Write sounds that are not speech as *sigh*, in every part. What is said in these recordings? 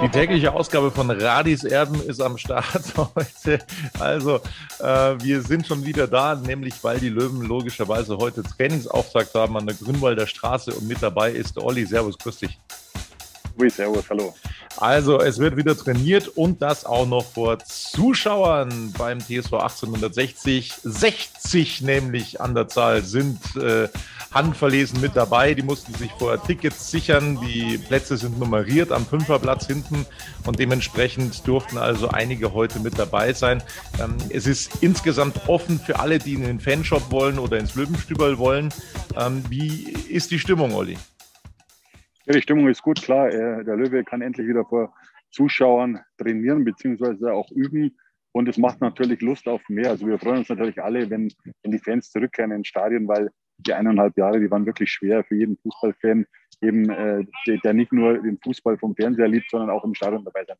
Die tägliche Ausgabe von Radis Erben ist am Start *laughs* heute. Also, äh, wir sind schon wieder da, nämlich weil die Löwen logischerweise heute Trainingsauftakt haben an der Grünwalder Straße und mit dabei ist Olli. Servus, grüß dich. Ui, servus, hallo. Also, es wird wieder trainiert und das auch noch vor Zuschauern beim TSV 1860. 60 nämlich an der Zahl sind äh, handverlesen mit dabei. Die mussten sich vorher Tickets sichern. Die Plätze sind nummeriert am Fünferplatz hinten und dementsprechend durften also einige heute mit dabei sein. Ähm, es ist insgesamt offen für alle, die in den Fanshop wollen oder ins Löwenstüberl wollen. Ähm, wie ist die Stimmung, Olli? Ja, die Stimmung ist gut, klar. äh, Der Löwe kann endlich wieder vor Zuschauern trainieren beziehungsweise auch üben. Und es macht natürlich Lust auf mehr. Also wir freuen uns natürlich alle, wenn, wenn die Fans zurückkehren ins Stadion, weil die eineinhalb Jahre, die waren wirklich schwer für jeden Fußballfan, eben äh, der, nicht nur den Fußball vom Fernseher liebt, sondern auch im Stadion dabei sein.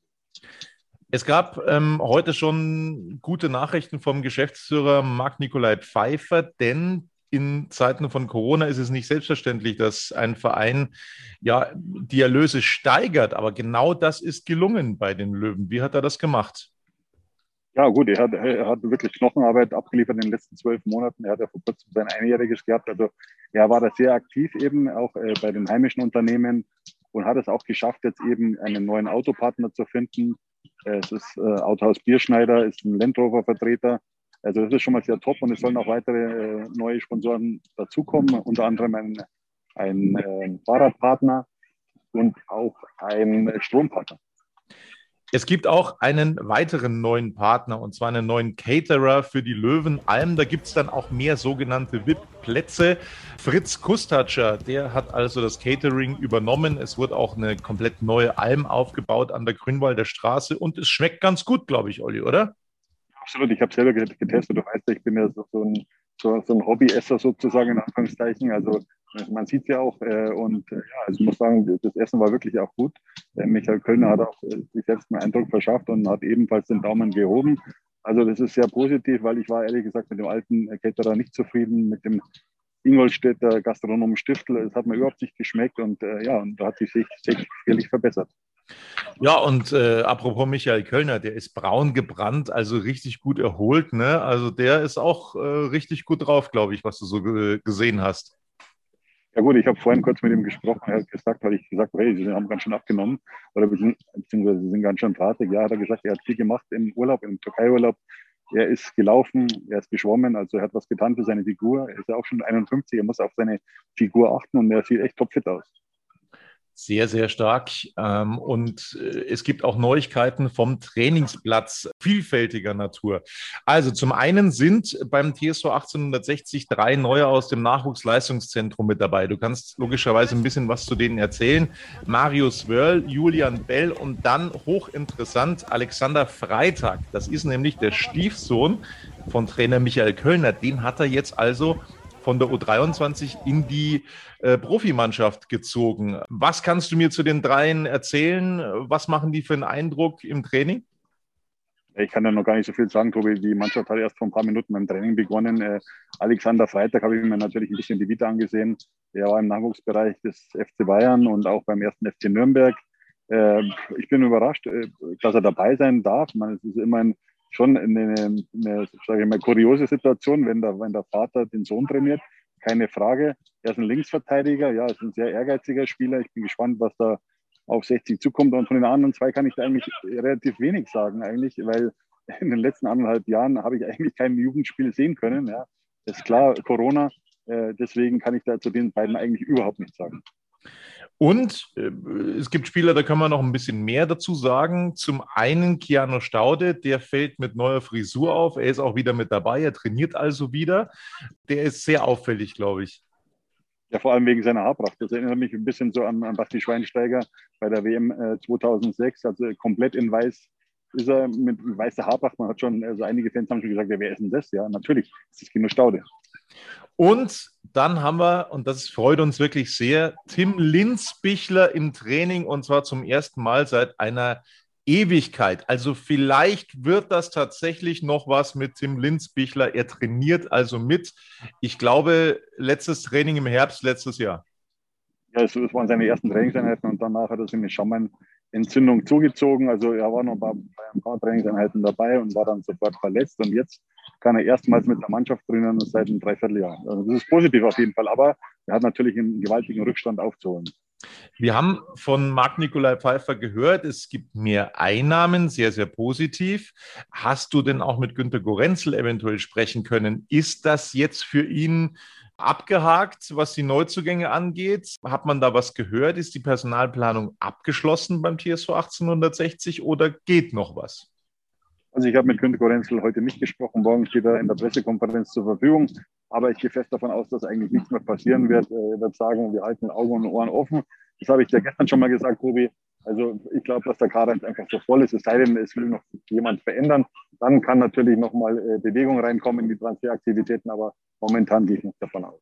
Es gab ähm, heute schon gute Nachrichten vom Geschäftsführer Marc-Nikolai Pfeiffer, denn in Zeiten von Corona ist es nicht selbstverständlich, dass ein Verein ja die Erlöse steigert. Aber genau das ist gelungen bei den Löwen. Wie hat er das gemacht? Ja, gut, er hat, er hat wirklich Knochenarbeit abgeliefert in den letzten zwölf Monaten. Er hat ja vor kurzem sein Einjähriges gehabt. Also er war da sehr aktiv eben auch äh, bei den heimischen Unternehmen und hat es auch geschafft, jetzt eben einen neuen Autopartner zu finden. Äh, es ist äh, Autohaus Bierschneider, ist ein Land Rover Vertreter. Also das ist schon mal sehr top und es sollen auch weitere äh, neue Sponsoren dazukommen, unter anderem ein, ein äh, Fahrradpartner und auch ein Strompartner. Es gibt auch einen weiteren neuen Partner und zwar einen neuen Caterer für die Löwenalm. Da gibt es dann auch mehr sogenannte VIP-Plätze. Fritz Kustatscher, der hat also das Catering übernommen. Es wird auch eine komplett neue Alm aufgebaut an der Grünwalder Straße und es schmeckt ganz gut, glaube ich, Olli, oder? Absolut, ich habe selber getestet. Du weißt, ich bin ja so, so ein, so, so ein Hobbyesser sozusagen, in Anführungszeichen. Also man sieht es ja auch. Äh, und äh, ja, also ich muss sagen, das Essen war wirklich auch gut. Äh, Michael Kölner hat auch äh, sich selbst einen Eindruck verschafft und hat ebenfalls den Daumen gehoben. Also das ist sehr positiv, weil ich war ehrlich gesagt mit dem alten Caterer nicht zufrieden, mit dem Ingolstädter Gastronomen Stiftel. Es hat mir überhaupt nicht geschmeckt und äh, ja, und da hat sich sicherlich verbessert. Ja, und äh, apropos Michael Kölner, der ist braun gebrannt, also richtig gut erholt. Ne? Also der ist auch äh, richtig gut drauf, glaube ich, was du so ge gesehen hast. Ja gut, ich habe vorhin kurz mit ihm gesprochen. Er hat gesagt, weil ich gesagt habe, hey, Sie haben ganz schön abgenommen oder beziehungsweise Sie sind ganz schön fertig. Ja, hat er gesagt, er hat viel gemacht im Urlaub, im Türkei-Urlaub. Er ist gelaufen, er ist geschwommen, also er hat was getan für seine Figur. Er ist ja auch schon 51, er muss auf seine Figur achten und er sieht echt topfit aus. Sehr, sehr stark. Ähm, und äh, es gibt auch Neuigkeiten vom Trainingsplatz vielfältiger Natur. Also zum einen sind beim TSV 1860 drei neue aus dem Nachwuchsleistungszentrum mit dabei. Du kannst logischerweise ein bisschen was zu denen erzählen. Marius Wörl, Julian Bell und dann hochinteressant Alexander Freitag. Das ist nämlich der Stiefsohn von Trainer Michael Kölner. Den hat er jetzt also von der U23 in die äh, Profimannschaft gezogen. Was kannst du mir zu den dreien erzählen? Was machen die für einen Eindruck im Training? Ich kann da noch gar nicht so viel sagen, Tobi. Die Mannschaft hat erst vor ein paar Minuten beim Training begonnen. Äh, Alexander Freitag habe ich mir natürlich ein bisschen die Vita angesehen. Er war im Nachwuchsbereich des FC Bayern und auch beim ersten FC Nürnberg. Äh, ich bin überrascht, äh, dass er dabei sein darf. Man, es ist immerhin schon eine, eine sage ich mal, kuriose Situation, wenn der, wenn der Vater den Sohn trainiert. Keine Frage. Er ist ein Linksverteidiger, ja, ist ein sehr ehrgeiziger Spieler. Ich bin gespannt, was da auf 60 zukommt. Und von den anderen zwei kann ich da eigentlich relativ wenig sagen, eigentlich, weil in den letzten anderthalb Jahren habe ich eigentlich kein Jugendspiel sehen können. Ja. ist klar, Corona. Äh, deswegen kann ich da zu den beiden eigentlich überhaupt nichts sagen. Und äh, es gibt Spieler, da kann man noch ein bisschen mehr dazu sagen. Zum einen Keanu Staude, der fällt mit neuer Frisur auf. Er ist auch wieder mit dabei, er trainiert also wieder. Der ist sehr auffällig, glaube ich. Ja, vor allem wegen seiner Haarpracht. Das erinnert mich ein bisschen so an, an Basti Schweinsteiger bei der WM äh, 2006. Also komplett in weiß ist er mit weißer Haarpracht. Man hat schon, also einige Fans haben schon gesagt, ja, wer ist denn das? Ja, natürlich, das ist Kino Staude. Und dann haben wir, und das freut uns wirklich sehr, Tim Linzbichler im Training und zwar zum ersten Mal seit einer Ewigkeit. Also vielleicht wird das tatsächlich noch was mit Tim Linzbichler. Er trainiert also mit. Ich glaube, letztes Training im Herbst letztes Jahr. Ja, es, waren seine ersten Trainingseinheiten und danach hat er sich eine Schaumannentzündung zugezogen. Also er war noch bei ein paar Trainingseinheiten dabei und war dann sofort verletzt. Und jetzt kann er erstmals mit der Mannschaft trainieren seit einem Dreivierteljahr. Also das ist positiv auf jeden Fall, aber er hat natürlich einen gewaltigen Rückstand aufzuholen. Wir haben von Marc-Nikolai Pfeiffer gehört, es gibt mehr Einnahmen, sehr, sehr positiv. Hast du denn auch mit Günter Gorenzel eventuell sprechen können? Ist das jetzt für ihn abgehakt, was die Neuzugänge angeht? Hat man da was gehört? Ist die Personalplanung abgeschlossen beim TSV 1860 oder geht noch was? Also ich habe mit Günter Gorenzel heute nicht gesprochen. Morgen steht er in der Pressekonferenz zur Verfügung. Aber ich gehe fest davon aus, dass eigentlich nichts mehr passieren wird. Er wird sagen, wir halten Augen und Ohren offen. Das habe ich dir gestern schon mal gesagt, Tobi. Also ich glaube, dass der Kader einfach so voll ist. Es sei denn, es will noch jemand verändern. Dann kann natürlich nochmal äh, Bewegung reinkommen in die Transferaktivitäten. Aber momentan gehe ich nicht davon aus.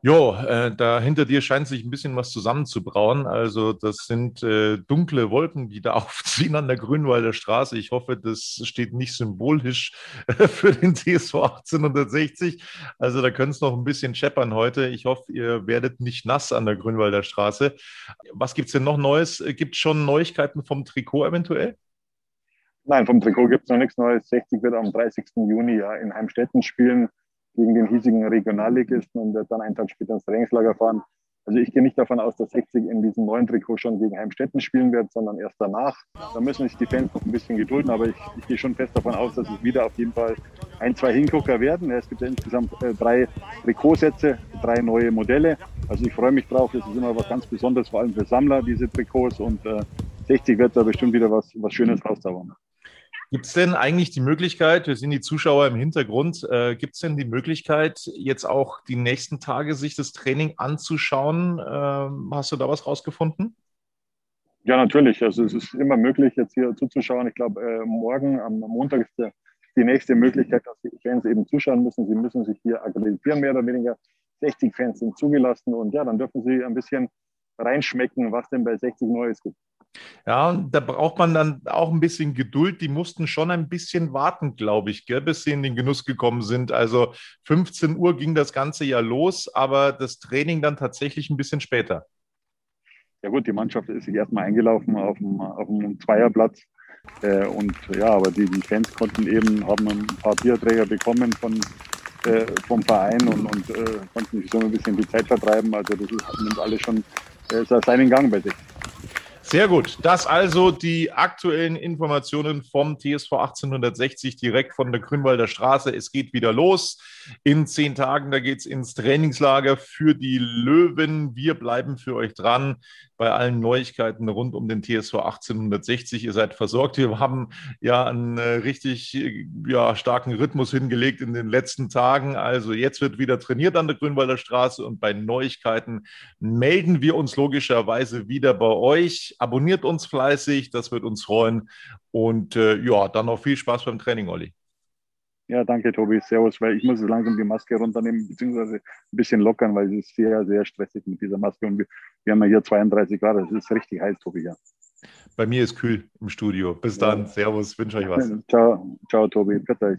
Jo, äh, da hinter dir scheint sich ein bisschen was zusammenzubrauen. Also das sind äh, dunkle Wolken, die da *laughs* aufziehen an der Grünwalder Straße. Ich hoffe, das steht nicht symbolisch äh, für den TSV 1860. Also da könnte es noch ein bisschen scheppern heute. Ich hoffe, ihr werdet nicht nass an der Grünwalder Straße. Was gibt's denn noch Neues? Gibt es schon Neuigkeiten vom Trikot eventuell? Nein, vom Trikot gibt es noch nichts Neues. 60 wird am 30. Juni ja in Heimstetten spielen gegen den hiesigen Regionalligisten und wird dann einen Tag später ins Trainingslager fahren. Also ich gehe nicht davon aus, dass 60 in diesem neuen Trikot schon gegen Heimstetten spielen wird, sondern erst danach. Da müssen sich die Fans noch ein bisschen gedulden, aber ich, ich gehe schon fest davon aus, dass es wieder auf jeden Fall ein, zwei Hingucker werden. Es gibt ja insgesamt äh, drei Trikotsätze, drei neue Modelle. Also ich freue mich drauf. Das ist immer was ganz Besonderes, vor allem für Sammler, diese Trikots. Und äh, 60 wird da bestimmt wieder was, was Schönes rauszaubern. Gibt es denn eigentlich die Möglichkeit, wir sind die Zuschauer im Hintergrund, äh, gibt es denn die Möglichkeit, jetzt auch die nächsten Tage sich das Training anzuschauen? Ähm, hast du da was rausgefunden? Ja, natürlich. Also es ist immer möglich, jetzt hier zuzuschauen. Ich glaube, äh, morgen am Montag ist der, die nächste Möglichkeit, dass die Fans eben zuschauen müssen. Sie müssen sich hier akkreditieren, mehr oder weniger. 60 Fans sind zugelassen und ja, dann dürfen sie ein bisschen reinschmecken, was denn bei 60 Neues gibt. Ja, da braucht man dann auch ein bisschen Geduld. Die mussten schon ein bisschen warten, glaube ich, gell, bis sie in den Genuss gekommen sind. Also 15 Uhr ging das Ganze ja los, aber das Training dann tatsächlich ein bisschen später. Ja gut, die Mannschaft ist sich erstmal eingelaufen auf dem, auf dem Zweierplatz. Äh, und ja, aber die, die Fans konnten eben, haben ein paar Bierträger bekommen von, äh, vom Verein und, und äh, konnten sich so ein bisschen die Zeit vertreiben. Also das ist, nimmt alles schon äh, seinen Gang bei sich. Sehr gut. Das also die aktuellen Informationen vom TSV 1860 direkt von der Grünwalder Straße. Es geht wieder los. In zehn Tagen, da geht es ins Trainingslager für die Löwen. Wir bleiben für euch dran bei allen Neuigkeiten rund um den TSV 1860. Ihr seid versorgt. Wir haben ja einen äh, richtig ja, starken Rhythmus hingelegt in den letzten Tagen. Also jetzt wird wieder trainiert an der Grünwalder Straße und bei Neuigkeiten melden wir uns logischerweise wieder bei euch. Abonniert uns fleißig, das wird uns freuen. Und äh, ja, dann noch viel Spaß beim Training, Olli. Ja, danke, Tobi. Servus, weil ich muss langsam die Maske runternehmen, beziehungsweise ein bisschen lockern, weil es ist sehr, sehr stressig mit dieser Maske. Und wir, wir haben ja hier 32 Grad. Es ist richtig heiß, Tobi, ja. Bei mir ist kühl im Studio. Bis dann. Servus, wünsche euch was. Ciao, ciao Tobi. Bitte euch.